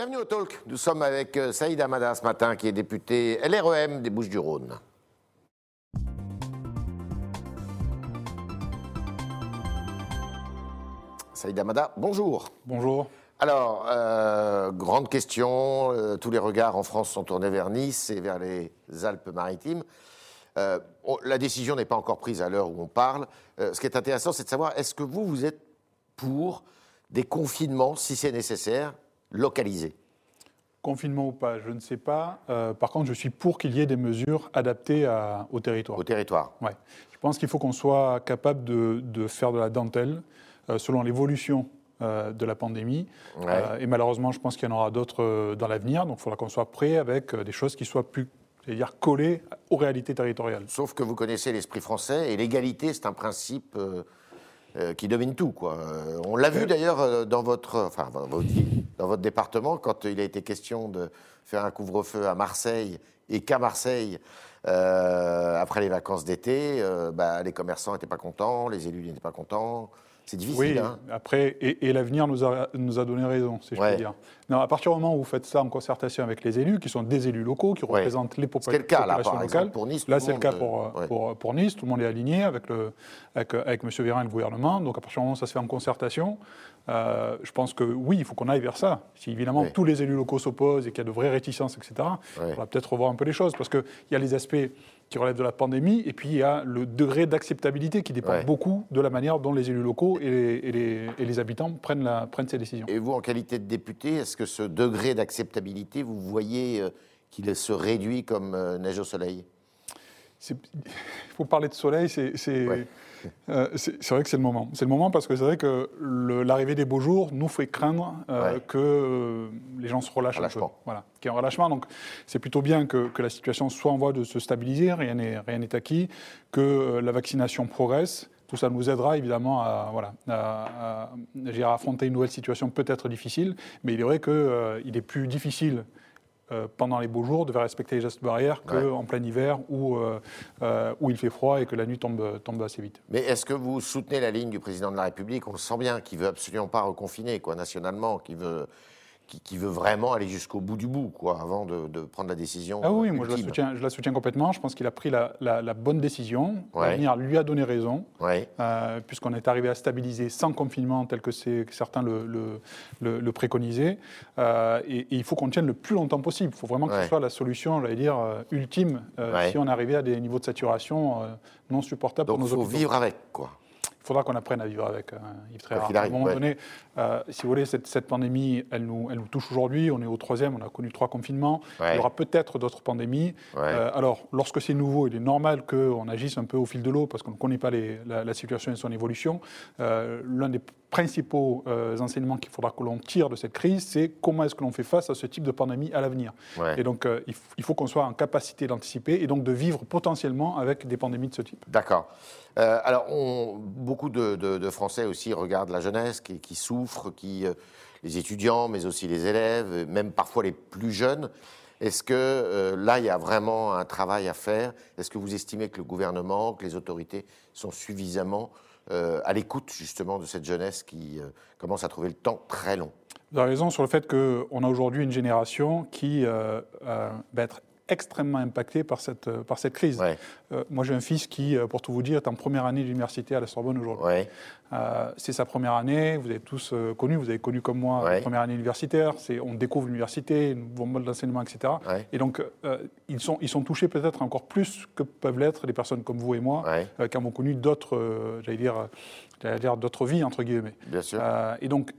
Bienvenue au Talk. Nous sommes avec euh, Saïd Amada ce matin, qui est député LREM des Bouches-du-Rhône. Saïd Amada, bonjour. Bonjour. Alors, euh, grande question, euh, tous les regards en France sont tournés vers Nice et vers les Alpes-Maritimes. Euh, la décision n'est pas encore prise à l'heure où on parle. Ce qui est intéressant, c'est de savoir, est-ce que vous, vous êtes pour des confinements, si c'est nécessaire, localisés Confinement ou pas, je ne sais pas. Euh, par contre, je suis pour qu'il y ait des mesures adaptées à- au territoire. au territoire Ouais. Je pense qu'il faut qu'on soit capable de, de faire de la dentelle euh, selon l'évolution euh, de la pandémie. Ouais. Et malheureusement, je pense qu'il y en aura d'autres dans l'avenir. Donc, il faudra qu'on soit prêt avec des choses qui soient plus, c'est-à-dire collées aux réalités territoriales. Sauf que vous connaissez l'esprit français et l'égalité, c'est un principe euh, qui domine tout. Quoi. Euh, on l'a vu d'ailleurs euh, dans votre, enfin, dans votre, ville, dans votre département, quand il a été question de faire un couvre-feu à Marseille et qu'à Marseille, euh, après les vacances d'été, bah, les commerçants n'étaient pas contents, les élus n'étaient pas contents. C'est difficile. Oui, hein. après, et, et l'avenir nous a, nous a donné raison, si je Ouais. peux dire. Non, à partir du moment où vous faites ça en concertation avec les élus, qui sont des élus locaux, qui représentent les popula- Ce qui est le cas, là, populations par locales. exemple, pour Nice. Là, c'est le cas pour, euh, ouais. pour, pour Nice, tout le monde est aligné avec, le, avec, avec M. Véran et le gouvernement. Donc, à partir du moment où ça se fait en concertation, euh, je pense que oui, il faut qu'on aille vers ça. Si évidemment Oui. tous les élus locaux s'opposent et qu'il y a de vraies réticences, etc., on va peut-être revoir un peu les choses. Parce qu'il y a les aspects qui relèvent de la pandémie et puis il y a le degré d'acceptabilité qui dépend beaucoup de la manière dont les élus locaux et les, et les- et les habitants prennent, la, prennent ces décisions. Et vous, en qualité de député, est-ce que ce degré d'acceptabilité, vous voyez euh, qu'il se réduit comme euh, neige au soleil? Il faut parler de soleil, c'est c'est- Ouais. euh, c'est- vrai que c'est le moment. C'est le moment parce que c'est vrai que l'arrivée des beaux jours nous fait craindre euh, Ouais. que euh, les gens se relâchent un peu. Voilà, qu'il y ait un relâchement. Donc c'est plutôt bien que, que la situation soit en voie de se stabiliser, rien n'est rien n'est acquis, que la vaccination progresse. Tout ça nous aidera évidemment à, voilà, à, affronter une nouvelle situation peut-être difficile, mais il est vrai qu'il est plus difficile euh, pendant les beaux jours de faire respecter les gestes barrières Ouais. qu'en plein hiver où, euh, euh, où il fait froid et que la nuit tombe, tombe assez vite. Mais est-ce que vous soutenez la ligne du président de la République? On le sent bien, qui veut absolument pas reconfiner, quoi, nationalement, qui veut, qui, qui veut vraiment aller jusqu'au bout du bout, quoi, avant de, de prendre la décision. Ah oui, moi je la, soutiens, je la soutiens complètement. Je pense qu'il a pris la, la- la bonne décision. Ouais. L'avenir lui a donné raison, Ouais. euh, puisqu'on est arrivé à stabiliser sans confinement tel que, certains le, le- le- le préconisaient. Euh, et, et il faut qu'on tienne le plus longtemps possible. Il faut vraiment que Ouais. ce soit la solution, j'allais dire, euh, ultime euh, si on arrivait à des niveaux de saturation non supportables Donc pour il nos faut hôpitaux. vivre avec, quoi. Il faudra qu'on apprenne à vivre avec, euh, Yves Tréhard. À un moment ouais. donné, euh, si vous voulez, cette, cette pandémie, elle nous, elle nous touche aujourd'hui. On est au troisième, on a connu trois confinements. Ouais. Il y aura peut-être d'autres pandémies. Ouais. Euh, alors, lorsque c'est nouveau, il est normal qu'on agisse un peu au fil de l'eau parce qu'on ne connaît pas les- la, la situation et son évolution. L'un des principaux enseignements qu'il faudra que l'on tire de cette crise, c'est comment est-ce que l'on fait face à ce type de pandémie à l'avenir. Et donc, il faut qu'on soit en capacité d'anticiper et donc de vivre potentiellement avec des pandémies de ce type. D'accord. Euh, alors, on- beaucoup de, Français aussi regardent la jeunesse qui, souffre, qui, euh, les étudiants, mais aussi les élèves, même parfois les plus jeunes. Est-ce que euh, là, il y a vraiment un travail à faire? Est-ce que vous estimez que le gouvernement, que les autorités sont suffisamment à l'écoute justement de cette jeunesse qui commence à trouver le temps très long? Vous avez raison sur le fait qu'on a aujourd'hui une génération qui va être extrêmement impactée par cette, euh, par cette crise. Ouais, Euh, moi, j'ai un fils qui, euh, pour tout vous dire, est en première année d'université à la Sorbonne aujourd'hui. ouais, Euh, c'est sa première année, vous avez tous euh, connu, vous avez connu comme moi Ouais. la première année universitaire, on découvre l'université, un nouveau mode d'enseignement, etc. Et donc, ils, sont, ils sont touchés peut-être encore plus que peuvent l'être des personnes comme vous et moi, qui ont connu d'autres, j'allais dire, j'allais dire d'autres vies, entre guillemets. bien sûr. Et donc,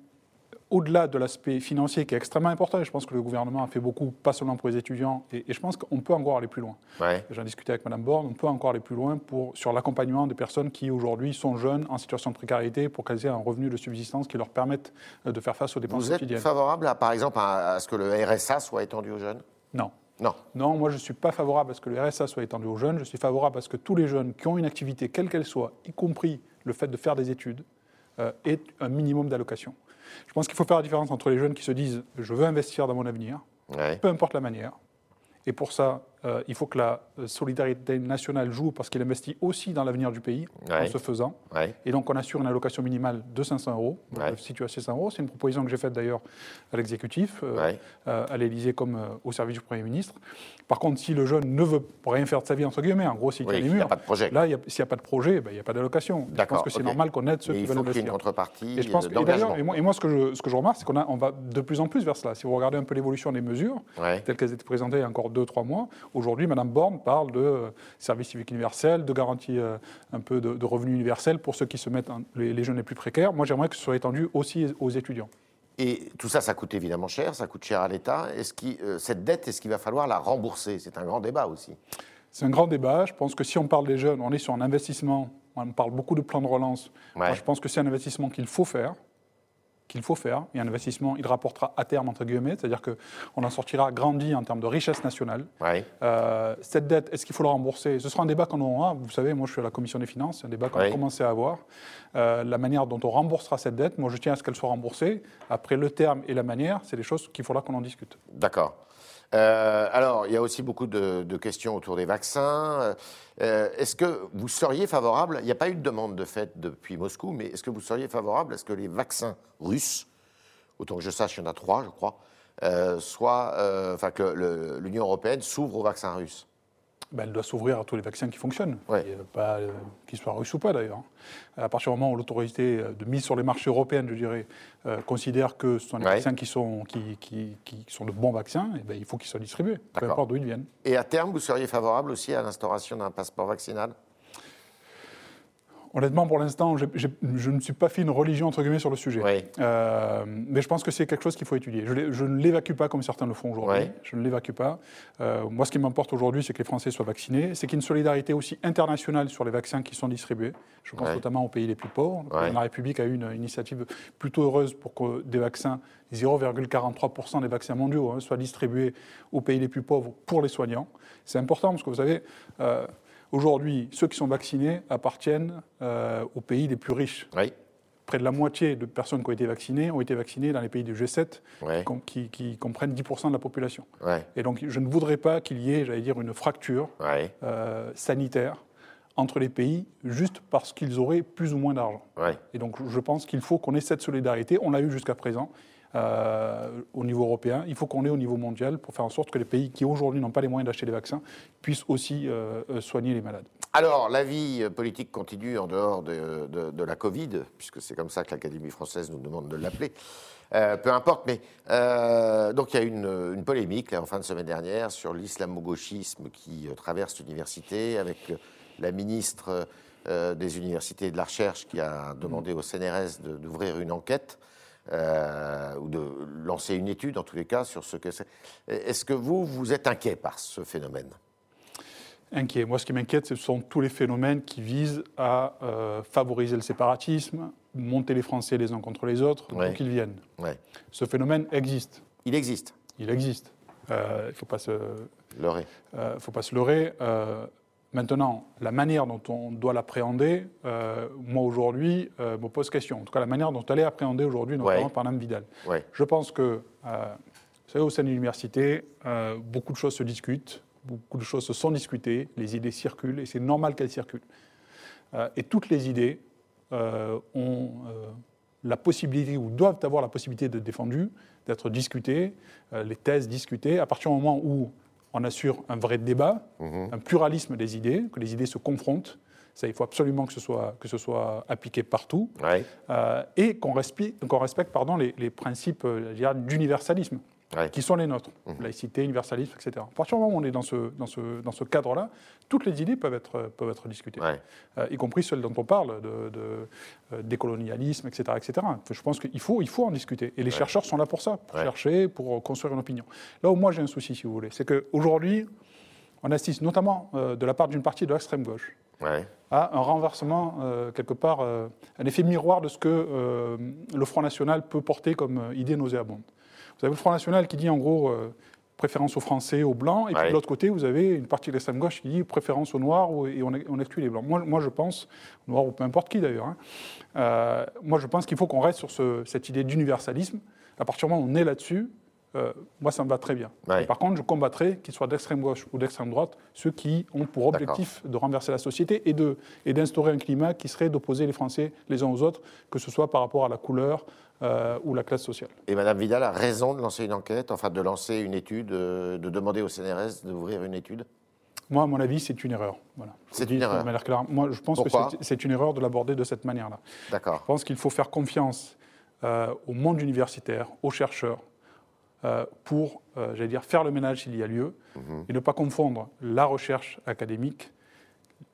au-delà de l'aspect financier qui est extrêmement important, et je pense que le gouvernement a fait beaucoup, pas seulement pour les étudiants, et, et je pense qu'on peut encore aller plus loin. Ouais, J'en discutais avec Mme Borne, on peut encore aller plus loin pour, sur l'accompagnement des personnes qui aujourd'hui sont jeunes, en situation de précarité, pour qu'elles aient un revenu de subsistance qui leur permette euh, de faire face aux dépenses vous êtes quotidiennes. favorable, à, par exemple, à, à ce que le RSA soit étendu aux jeunes? Non. Non. Non, moi je ne suis pas favorable à ce que le RSA soit étendu aux jeunes, je suis favorable à ce que tous les jeunes qui ont une activité, quelle qu'elle soit, y compris le fait de faire des études, euh, aient un minimum d'allocation. Je pense qu'il faut faire la différence entre les jeunes qui se disent je veux investir dans mon avenir, Ouais, peu importe la manière, et pour ça, euh, il faut que la euh, solidarité nationale joue parce qu'il investit aussi dans l'avenir du pays en se faisant. Et donc on assure une allocation minimale de 500 euros, ouais. situe à 600 euros. C'est une proposition que j'ai faite d'ailleurs à l'exécutif, euh, à l'Élysée comme au service du Premier ministre. Par contre, si le jeune ne veut rien faire de sa vie, entre guillemets, en gros, s'il oui, n'y a pas de projet. Là, s'il n'y a pas de projet, ben, il n'y a pas d'allocation. Je pense que c'est normal qu'on aide ceux qui veulent investir. Il faut qu'il y ait une contrepartie et, je pense et, moi, et, moi, ce que je, ce que je remarque, c'est qu'on on va de plus en plus vers cela. Si vous regardez un peu l'évolution des mesures, telles qu'elles étaient présentées il y a encore deux, trois mois, aujourd'hui, Mme Borne parle de euh, service civique universel, de garantie euh, un peu de, revenus universels pour ceux qui se mettent, les, jeunes les plus précaires. Moi, j'aimerais que ce soit étendu aussi aux étudiants. Et tout ça, ça coûte évidemment cher, ça coûte cher à l'État. Est-ce euh, cette dette, est-ce qu'il va falloir la rembourser? C'est un grand débat aussi. C'est un grand débat. Je pense que si on parle des jeunes, on est sur un investissement. On parle beaucoup de plan de relance. je pense que c'est un investissement qu'il faut faire qu'il faut faire. Et un investissement, il rapportera à terme, entre guillemets, c'est-à-dire qu'on en sortira grandi en termes de richesse nationale. Euh, cette dette, est-ce qu'il faut la rembourser? Ce sera un débat qu'on aura. Vous savez, moi, je suis à la commission des finances, c'est un débat qu'on a commencé à avoir. Euh, la manière dont on remboursera cette dette, moi, je tiens à ce qu'elle soit remboursée. Après, le terme et la manière, c'est des choses qu'il faudra qu'on en discute. D'accord. Euh, alors, il y a aussi beaucoup de, questions autour des vaccins. Euh, est-ce que vous seriez favorable, il n'y a pas eu de demande de fait depuis Moscou, mais est-ce que vous seriez favorable à ce que les vaccins russes, autant que je sache, il y en a trois, je crois, euh, soient, enfin que l'Union européenne s'ouvre aux vaccins russes? Ben, elle doit s'ouvrir à tous les vaccins qui fonctionnent, pas qu'ils soient russes ou pas d'ailleurs. À partir du moment où l'autorité de mise sur les marchés européens, je dirais, euh, considère que ce sont des vaccins qui sont, qui, qui, qui sont de bons vaccins, et eh ben, il faut qu'ils soient distribués, peu importe d'où ils viennent. Et à terme, vous seriez favorable aussi à l'instauration d'un passeport vaccinal? Honnêtement, pour l'instant, je, ne suis pas fait une religion entre guillemets sur le sujet. Euh, mais je pense que c'est quelque chose qu'il faut étudier. Je, ne l'évacue pas comme certains le font aujourd'hui. Je ne l'évacue pas. Euh, moi, ce qui m'importe aujourd'hui, c'est que les Français soient vaccinés. C'est qu'il y ait une solidarité aussi internationale sur les vaccins qui sont distribués. Je pense notamment aux pays les plus pauvres. La République a eu une initiative plutôt heureuse pour que des vaccins, 0,43% des vaccins mondiaux, hein, soient distribués aux pays les plus pauvres pour les soignants. C'est important parce que vous savez. Euh, Aujourd'hui, ceux qui sont vaccinés appartiennent euh, aux pays les plus riches. Près de la moitié de personnes qui ont été vaccinées ont été vaccinées dans les pays du G7, qui, comprennent 10% de la population. Et donc, je ne voudrais pas qu'il y ait, j'allais dire, une fracture euh, sanitaire entre les pays juste parce qu'ils auraient plus ou moins d'argent. Et donc, je pense qu'il faut qu'on ait cette solidarité. On l'a eu jusqu'à présent. Euh, au niveau européen. Il faut qu'on ait au niveau mondial pour faire en sorte que les pays qui aujourd'hui n'ont pas les moyens d'acheter des vaccins puissent aussi euh, euh, soigner les malades. Alors, la vie politique continue en dehors de, la Covid, puisque c'est comme ça que l'Académie française nous demande de l'appeler. peu importe, mais donc il y a une, une polémique en fin de semaine dernière sur l'islamo-gauchisme qui traverse l'université avec la ministre des universités et de la recherche qui a demandé au CNRS d'ouvrir une enquête euh, ou de lancer une étude, en tous les cas, sur ce que c'est. Est-ce que vous, vous êtes inquiet par ce phénomène? Inquiet. Moi, ce qui m'inquiète, ce sont tous les phénomènes qui visent à euh, favoriser le séparatisme, monter les Français les uns contre les autres, ouais. qu'ils viennent. Ce phénomène existe. Il existe. Il existe. Euh, il ne faut pas se leurrer. faut pas se leurrer. Maintenant, la manière dont on doit l'appréhender, euh, moi aujourd'hui, euh, me pose question. En tout cas, la manière dont elle est appréhendée aujourd'hui, notamment par Mme Vidal. Je pense que, euh, vous savez, au sein de l'université, beaucoup de choses se discutent, beaucoup de choses se sont discutées, les idées circulent, et c'est normal qu'elles circulent. et toutes les idées ont la possibilité, ou doivent avoir la possibilité d'être défendues, d'être discutées, les thèses discutées, à partir du moment où on assure un vrai débat, mhm. un pluralisme des idées, que les idées se confrontent. Ça, il faut absolument que ce soit, que ce soit appliqué partout. Euh, et qu'on respecte, respecte pardon, les, les principes euh, qui sont les nôtres, mmh. laïcité, universalisme, etc. À partir du moment où on est dans ce, dans ce, dans ce cadre-là, toutes les idées peuvent être, peuvent être discutées, euh, y compris celles dont on parle, de, de euh, décolonialisme, etc., etc. Je pense qu'il faut, il faut en discuter. Et les chercheurs sont là pour ça, pour chercher, pour construire une opinion. Là où moi j'ai un souci, si vous voulez, c'est qu'aujourd'hui, on assiste notamment euh, de la part d'une partie de l'extrême gauche à un renversement, quelque part, un effet miroir de ce que le Front National peut porter comme idée nauséabonde. Vous avez le Front National qui dit en gros euh, préférence aux Français, aux Blancs, et puis de l'autre côté, vous avez une partie de l'extrême gauche qui dit préférence aux Noirs et on, exclut les Blancs. Moi, moi je pense, Noirs ou peu importe qui d'ailleurs, hein, euh, moi je pense qu'il faut qu'on reste sur cette idée d'universalisme. À partir du moment où on est là-dessus, euh, moi, ça me va très bien. Par contre, je combattrai, qu'ils soient d'extrême gauche ou d'extrême droite, ceux qui ont pour objectif de renverser la société et d'instaurer un climat qui serait d'opposer les Français les uns aux autres, que ce soit par rapport à la couleur euh, ou la classe sociale. Et Mme Vidal a raison de lancer une enquête, enfin de lancer une étude, euh, de demander au CNRS d'ouvrir une étude moi, à mon avis, c'est une erreur. Voilà. C'est une erreur. Moi, je pense que c'est une erreur de l'aborder de cette manière-là. D'accord. Je pense qu'il faut faire confiance au monde universitaire, aux chercheurs, euh, pour, euh, j'allais dire, faire le ménage s'il y a lieu, mhm. et ne pas confondre la recherche académique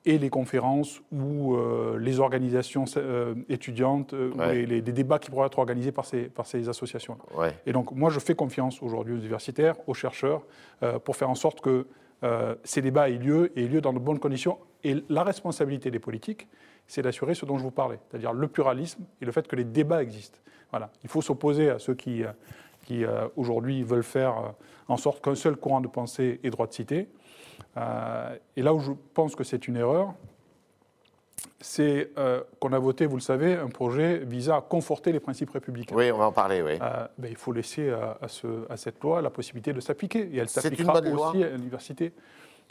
et les conférences ou euh, les organisations étudiantes, ou les, débats qui pourraient être organisés par ces, par ces associations. Et donc, moi, je fais confiance aujourd'hui aux universitaires, aux chercheurs, pour faire en sorte que ces débats aient lieu et aient lieu dans de bonnes conditions. Et la responsabilité des politiques, c'est d'assurer ce dont je vous parlais, c'est-à-dire le pluralisme et le fait que les débats existent. Voilà. Il faut s'opposer à ceux qui qui euh, aujourd'hui veulent faire euh, en sorte qu'un seul courant de pensée ait droit de citer. Euh, et là où je pense que c'est une erreur, c'est qu'on a voté, vous le savez, un projet visant à conforter les principes républicains. Oui, on va en parler, oui. Ben, il faut laisser à, ce, à, cette loi la possibilité de s'appliquer. Et elle s'appliquera aussi à l'université.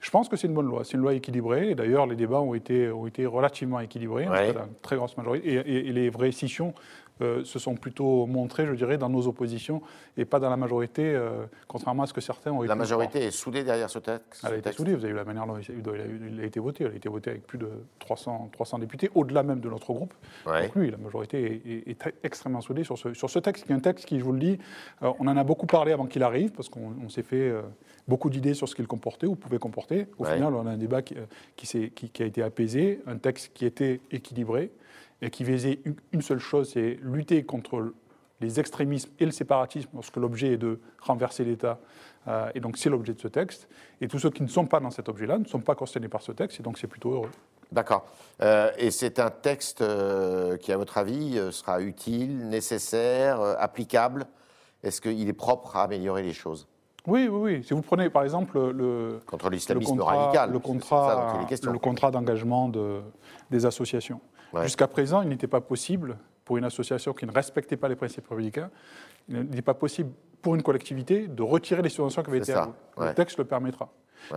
Je pense que c'est une bonne loi. C'est une loi équilibrée. Et d'ailleurs, les débats ont été, ont été relativement équilibrés, ouais. une très grosse majorité. Et, et, les vraies scissions euh, se sont plutôt montrés, je dirais, dans nos oppositions et pas dans la majorité, euh, contrairement à ce que certains ont La majorité est soudée derrière ce texte Elle a été soudée, vous avez vu la manière dont il a, été voté. Elle a été votée avec plus de 300, 300 députés, au-delà même de notre groupe. Donc oui, la majorité est, extrêmement soudée sur ce, sur ce texte, qui est un texte qui, je vous le dis, euh, on en a beaucoup parlé avant qu'il arrive, parce qu'on s'est fait beaucoup d'idées sur ce qu'il comportait ou pouvait comporter. Au final, on a un débat qui, qui, qui, a été apaisé, un texte qui était équilibré et qui visait une seule chose, c'est lutter contre les extrémismes et le séparatisme lorsque l'objet est de renverser l'État. Euh, et donc c'est l'objet de ce texte. Et tous ceux qui ne sont pas dans cet objet-là ne sont pas concernés par ce texte, et donc c'est plutôt heureux. D'accord. Euh, et c'est un texte euh, qui, à votre avis, sera utile, nécessaire, applicable? Est-ce qu'il est propre à améliorer les choses? Oui, oui, oui. Si vous prenez par exemple le, contre l'islamisme radical, le contrat, le contrat d'engagement de, des associations. Jusqu'à présent, il n'était pas possible pour une association qui ne respectait pas les principes républicains, il n'est pas possible pour une collectivité de retirer les subventions qui avaient été allouées. Le texte le permettra.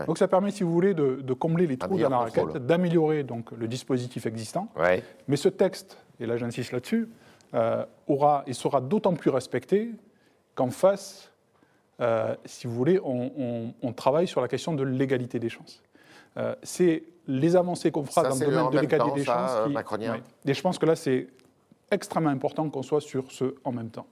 Donc ça permet, si vous voulez, de, combler les trous dans la raquette, d'améliorer donc le dispositif existant. Mais ce texte, et là j'insiste là-dessus, euh, aura et sera d'autant plus respecté qu'en face, euh, si vous voulez, on, travaille sur la question de l'égalité des chances. Euh, c'est les avancées qu'on fera dans le domaine de l'égalité des chances. Euh, et je pense que là, c'est extrêmement important qu'on soit sur ce en même temps.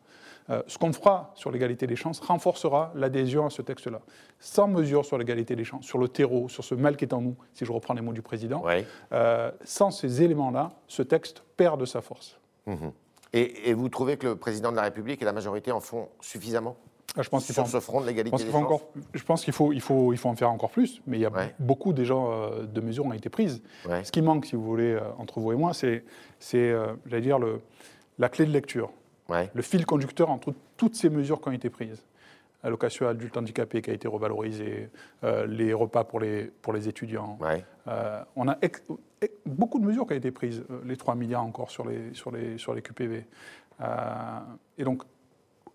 Euh, ce qu'on fera sur l'égalité des chances renforcera l'adhésion à ce texte-là. Sans mesure sur l'égalité des chances, sur le terreau, sur ce mal qui est en nous, si je reprends les mots du président, euh, sans ces éléments-là, ce texte perd de sa force. Mhm. Et, et, vous trouvez que le président de la République et la majorité en font suffisamment? Je pense sur ce front de l'égalité des chances encore, Je pense qu'il faut, il faut, il faut en faire encore plus, mais il y a beaucoup déjà euh, de mesures ont été prises. Ce qui manque, si vous voulez, euh, entre vous et moi, c'est, c'est euh, j'allais dire, le, la clé de lecture, le fil conducteur entre toutes ces mesures qui ont été prises. Allocation adulte handicapé qui a été revalorisée, les repas pour les, pour les étudiants. on a beaucoup de mesures qui ont été prises, les 3 milliards encore sur les, sur les, sur les QPV. et donc,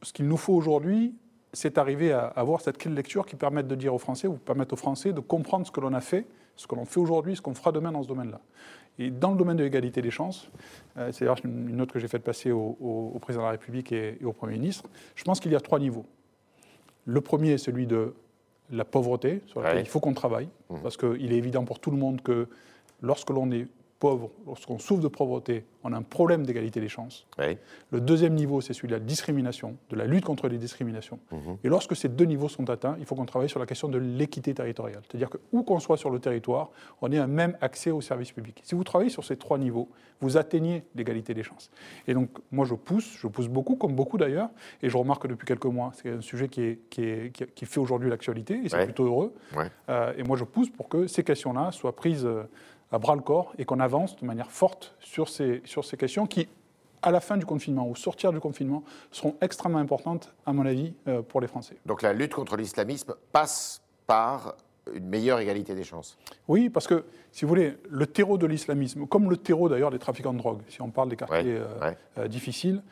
ce qu'il nous faut aujourd'hui, c'est arriver à avoir cette clé de lecture qui permette de dire aux Français, ou permettre aux Français de comprendre ce que l'on a fait, ce que l'on fait aujourd'hui, ce qu'on fera demain dans ce domaine-là. Et dans le domaine de l'égalité des chances, euh, c'est d'ailleurs une note que j'ai faite passer au, président de la République et, au Premier ministre, je pense qu'il y a trois niveaux. Le premier est celui de la pauvreté, sur laquelle il faut qu'on travaille, mmh. parce qu'il est évident pour tout le monde que lorsque l'on est lorsqu'on souffre de pauvreté, on a un problème d'égalité des chances. Le deuxième niveau, c'est celui de la discrimination, de la lutte contre les discriminations. Mhm. Et lorsque ces deux niveaux sont atteints, il faut qu'on travaille sur la question de l'équité territoriale. C'est-à-dire que où qu'on soit sur le territoire, on ait un même accès aux services publics. Si vous travaillez sur ces trois niveaux, vous atteignez l'égalité des chances. Et donc, moi, je pousse, je pousse beaucoup, comme beaucoup d'ailleurs, et je remarque depuis quelques mois, c'est un sujet qui, est, qui, est, qui, fait aujourd'hui l'actualité, et c'est plutôt heureux. Euh, et moi, je pousse pour que ces questions-là soient prises euh, à bras le corps et qu'on avance de manière forte sur ces, sur ces questions qui, à la fin du confinement ou sortir du confinement, seront extrêmement importantes, à mon avis, euh, pour les Français. Donc la lutte contre l'islamisme passe par une meilleure égalité des chances. Oui, parce que, si vous voulez, le terreau de l'islamisme, comme le terreau d'ailleurs des trafiquants de drogue, si on parle des quartiers euh, euh, difficiles,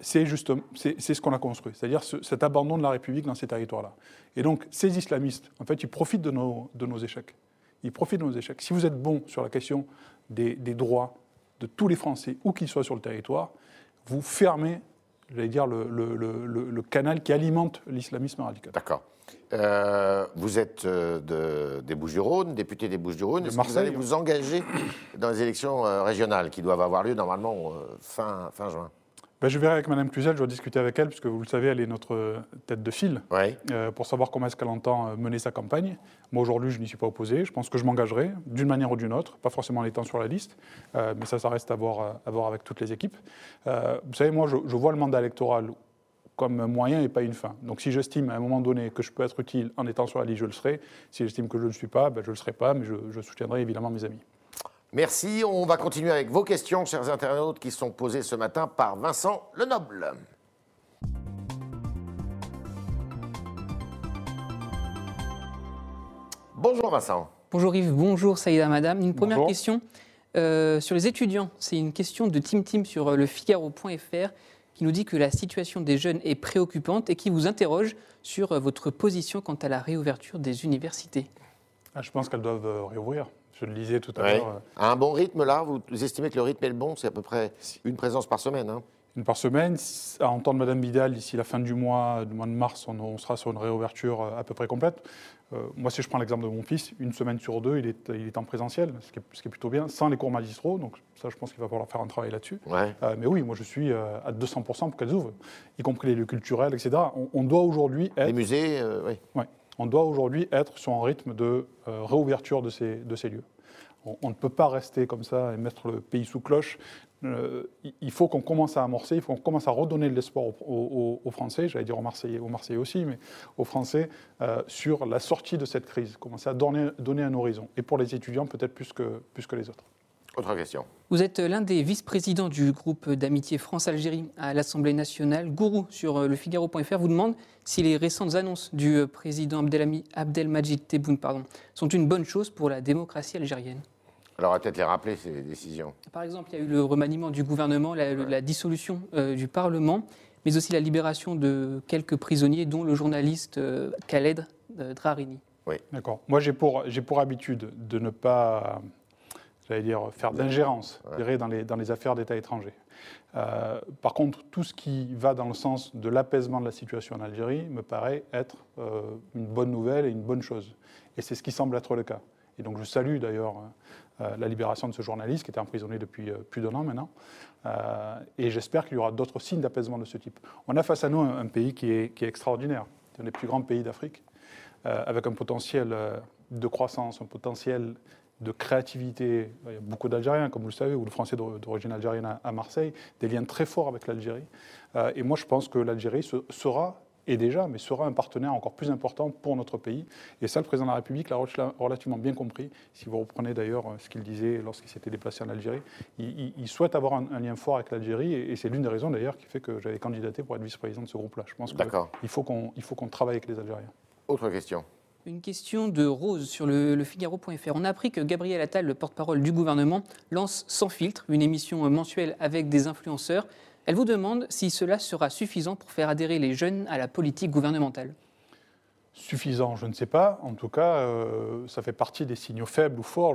c'est justement c'est ce qu'on a construit, c'est-à-dire cet abandon de la République dans ces territoires-là. Et donc, ces islamistes, en fait, ils profitent de nos, de nos échecs. Ils profitent de nos échecs. Si vous êtes bon sur la question des, des droits de tous les Français, où qu'ils soient sur le territoire, vous fermez, j'allais dire, le, le, le, le, canal qui alimente l'islamisme radical. D'accord. Euh, vous êtes euh, de, des Bouches-du-Rhône, député des Bouches-du-Rhône. Est-ce que vous allez vous engager dans les élections euh, régionales qui doivent avoir lieu normalement fin, fin juin? Ben, je verrai avec Mme Cluzel, je vais discuter avec elle, puisque vous le savez, elle est notre tête de file, euh, pour savoir comment est-ce qu'elle entend euh, mener sa campagne. Moi, aujourd'hui, je n'y suis pas opposé. Je pense que je m'engagerai d'une manière ou d'une autre, pas forcément en étant sur la liste, euh, mais ça, ça reste à voir, à voir avec toutes les équipes. vous savez, moi, je, vois le mandat électoral comme un moyen et pas une fin. Donc si j'estime à un moment donné que je peux être utile en étant sur la liste, je le serai. Si j'estime que je ne le suis pas, ben, je ne le serai pas, mais je, je soutiendrai évidemment mes amis. Merci. On va continuer avec vos questions, chers internautes, qui sont posées ce matin par Vincent Lenoble. Bonjour Vincent. Bonjour Yves, bonjour Saïda Madame. Une première question euh, sur les étudiants. C'est une question de Tim Tim sur euh, le Figaro.fr qui nous dit que la situation des jeunes est préoccupante et qui vous interroge sur euh, votre position quant à la réouverture des universités. Ah, je pense qu'elles doivent réouvrir. Je le disais tout à l'heure. À un bon rythme, là, vous estimez que le rythme est le bon? C'est à peu près une présence par semaine hein Une par semaine. À entendre Madame Vidal, d'ici la fin du mois, du mois de mars, on, sera sur une réouverture euh, à peu près complète. Euh, moi, si je prends l'exemple de mon fils, une semaine sur deux, il est, il est en présentiel, ce qui, est, ce qui, est, plutôt bien, sans les cours magistraux. Donc ça, je pense qu'il va falloir faire un travail là-dessus. Euh, mais oui, moi, je suis à 200% pour qu'elles ouvrent, y compris les lieux culturels, etc. On, doit aujourd'hui être... Les musées, oui. Ouais on doit aujourd'hui être sur un rythme de euh, réouverture de ces, de ces lieux. On, ne peut pas rester comme ça et mettre le pays sous cloche. Euh, il faut qu'on commence à amorcer, il faut qu'on commence à redonner de l'espoir aux, Français, j'allais dire aux Marseillais, aux Marseillais aussi, mais aux Français, euh, sur la sortie de cette crise, commencer à donner, donner un horizon. Et pour les étudiants, peut-être plus que, plus que les autres. Autre question. Vous êtes l'un des vice-présidents du groupe d'amitié France-Algérie à l'Assemblée nationale. Gourou, sur euh, le Figaro.fr, vous demande si les récentes annonces du euh, président Abdelmajid Tebboune pardon, sont une bonne chose pour la démocratie algérienne. Alors, on va peut-être les rappeler, ces décisions. Par exemple, il y a eu le remaniement du gouvernement, la, dissolution euh, du Parlement, mais aussi la libération de quelques prisonniers, dont le journaliste Khaled Drarini. Oui. D'accord. Moi, j'ai pour, pour habitude de ne pas j'allais dire, faire d'ingérence dans, les, dans les affaires d'État étrangers. Euh, par contre, tout ce qui va dans le sens de l'apaisement de la situation en Algérie me paraît être euh, une bonne nouvelle et une bonne chose. Et c'est ce qui semble être le cas. Et donc je salue d'ailleurs euh, la libération de ce journaliste qui était emprisonné depuis plus d'un an maintenant. et j'espère qu'il y aura d'autres signes d'apaisement de ce type. On a face à nous un, pays qui est, qui est, extraordinaire. C'est un des plus grands pays d'Afrique, avec un potentiel de croissance, un potentiel de créativité. Il y a beaucoup d'Algériens, comme vous le savez, ou de Français d'origine algérienne à Marseille, des liens très forts avec l'Algérie. Euh, et moi, je pense que l'Algérie sera, et déjà, mais sera un partenaire encore plus important pour notre pays. Et ça, le président de la République l'a relativement bien compris. Si vous reprenez d'ailleurs euh, ce qu'il disait lorsqu'il s'était déplacé en Algérie, il, souhaite avoir un, lien fort avec l'Algérie. Et, c'est l'une des raisons d'ailleurs qui fait que j'avais candidaté pour être vice-président de ce groupe-là. Je pense qu'il faut qu'on travaille avec les Algériens. Autre question. Une question de Rose sur le, Figaro.fr. On a appris que Gabriel Attal, le porte-parole du gouvernement, lance Sans filtre, une émission mensuelle avec des influenceurs. Elle vous demande si cela sera suffisant pour faire adhérer les jeunes à la politique gouvernementale. Suffisant, je ne sais pas. En tout cas, euh, ça fait partie des signaux faibles ou forts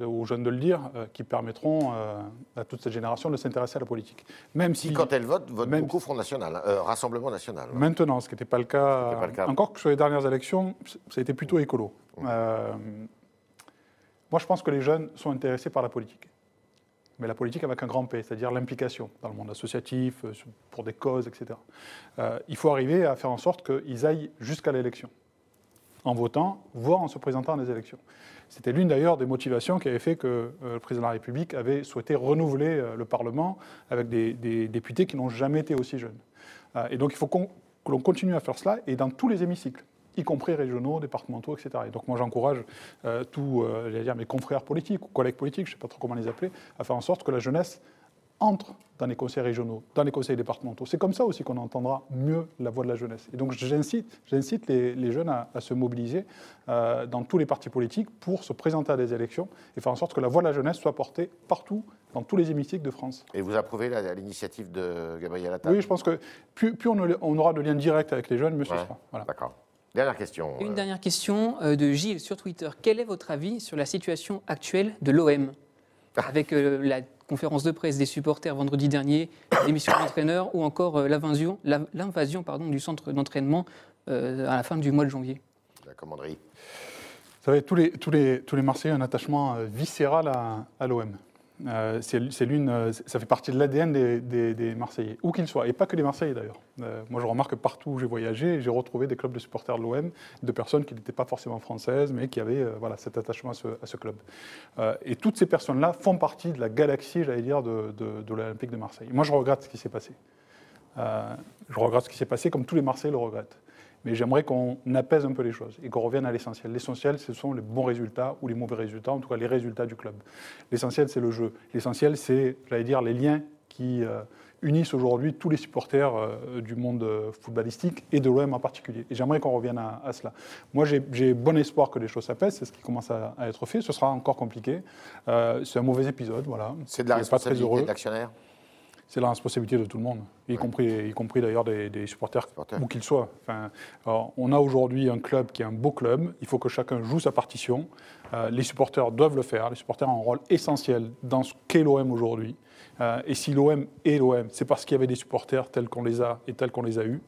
aux jeunes de le dire, euh, qui permettront euh, à toute cette génération de s'intéresser à la politique. Même si, quand elle vote, vote beaucoup Front National, euh, Rassemblement National. Maintenant, ce qui n'était pas, le cas, encore que sur les dernières élections, ça a été plutôt écolo. moi, je pense que les jeunes sont intéressés par la politique. Mais la politique avec un grand P, c'est-à-dire l'implication dans le monde associatif, pour des causes, etc. il faut arriver à faire en sorte qu'ils aillent jusqu'à l'élection en votant, voire en se présentant à des élections. C'était l'une d'ailleurs des motivations qui avait fait que euh, le président de la République avait souhaité renouveler euh, le Parlement avec des, députés qui n'ont jamais été aussi jeunes. Euh, et donc il faut que l'on continue à faire cela et dans tous les hémicycles y compris régionaux, départementaux, etc. Et donc moi j'encourage tous mes confrères politiques ou collègues politiques, je ne sais pas trop comment les appeler, à faire en sorte que la jeunesse entre dans les conseils régionaux, dans les conseils départementaux. C'est comme ça aussi qu'on entendra mieux la voix de la jeunesse. Et donc j'incite, j'incite les, jeunes à, se mobiliser euh, dans tous les partis politiques pour se présenter à des élections et faire en sorte que la voix de la jeunesse soit portée partout dans tous les hémicycles de France. Et vous approuvez l'initiative de Gabriel Attal? Oui, je pense que plus, on, aura de liens directs avec les jeunes, mieux ce sera. D'accord. Dernière question. Une dernière question euh, de Gilles sur Twitter. Quel est votre avis sur la situation actuelle de l'OM. Avec euh, la conférence de presse des supporters vendredi dernier, l'émission d'entraîneur ou encore euh, l'invasion du centre d'entraînement à la fin du mois de janvier La commanderie. Vous savez, tous les, tous les, tous les Marseillais ont un attachement viscéral à, à l'OM. Euh, c'est l'une, euh, ça fait partie de l'ADN des, Marseillais, où qu'ils soient, et pas que les Marseillais d'ailleurs. Euh, moi, je remarque que partout où j'ai voyagé, j'ai retrouvé des clubs de supporters de l'OM, de personnes qui n'étaient pas forcément françaises, mais qui avaient voilà, cet attachement à ce, club. et toutes ces personnes-là font partie de la galaxie, j'allais dire, de, de l'Olympique de Marseille. Moi, je regrette ce qui s'est passé. je regrette ce qui s'est passé, comme tous les Marseillais le regrettent mais j'aimerais qu'on apaise un peu les choses et qu'on revienne à l'essentiel. L'essentiel, ce sont les bons résultats ou les mauvais résultats, en tout cas les résultats du club. L'essentiel, c'est le jeu. L'essentiel, c'est, j'allais dire, les liens qui euh, unissent aujourd'hui tous les supporters euh, du monde footballistique et de l'OM en particulier. Et j'aimerais qu'on revienne à, cela. Moi, j'ai bon espoir que les choses s'apaisent, c'est ce qui commence à, être fait. Ce sera encore compliqué. Euh, c'est un mauvais épisode, voilà. C'est de la responsabilité de l'actionnaire? C'est la responsabilité de tout le monde, y compris, y compris d'ailleurs des, supporters, où qu'ils soient. Enfin, on a aujourd'hui un club qui est un beau club, il faut que chacun joue sa partition. Euh, les supporters doivent le faire, les supporters ont un rôle essentiel dans ce qu'est l'OM aujourd'hui. Euh, et si l'OM est l'OM, c'est parce qu'il y avait des supporters tels qu'on les a et tels qu'on les a eus.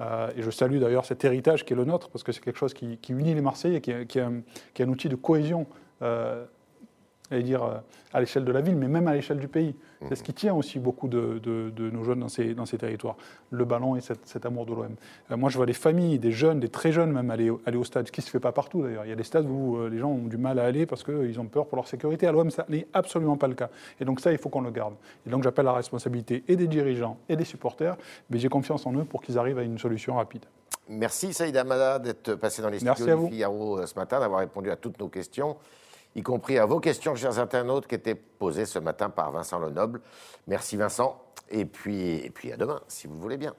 Euh, et je salue d'ailleurs cet héritage qui est le nôtre, parce que c'est quelque chose qui, unit les Marseillais, qui, qui, est un, qui, est un, outil de cohésion dire, euh, à l'échelle de la ville, mais même à l'échelle du pays. C'est ce qui tient aussi beaucoup de, nos jeunes dans ces, dans ces, territoires, le ballon et cet, amour de l'OM. Euh, moi, je vois des familles, des jeunes, des très jeunes même aller, aller au stade, ce qui ne se fait pas partout d'ailleurs. Il y a des stades où euh, les gens ont du mal à aller parce qu'ils ont peur pour leur sécurité. À l'OM, ça n'est absolument pas le cas. Et donc ça, il faut qu'on le garde. Et donc j'appelle la responsabilité et des dirigeants et des supporters, mais j'ai confiance en eux pour qu'ils arrivent à une solution rapide. Merci Saïd Amada d'être passé dans les studios du Figaro ce matin, d'avoir répondu à toutes nos questions y compris à vos questions, chers internautes, qui étaient posées ce matin par Vincent Lenoble. Merci Vincent, et puis, à demain, si vous voulez bien.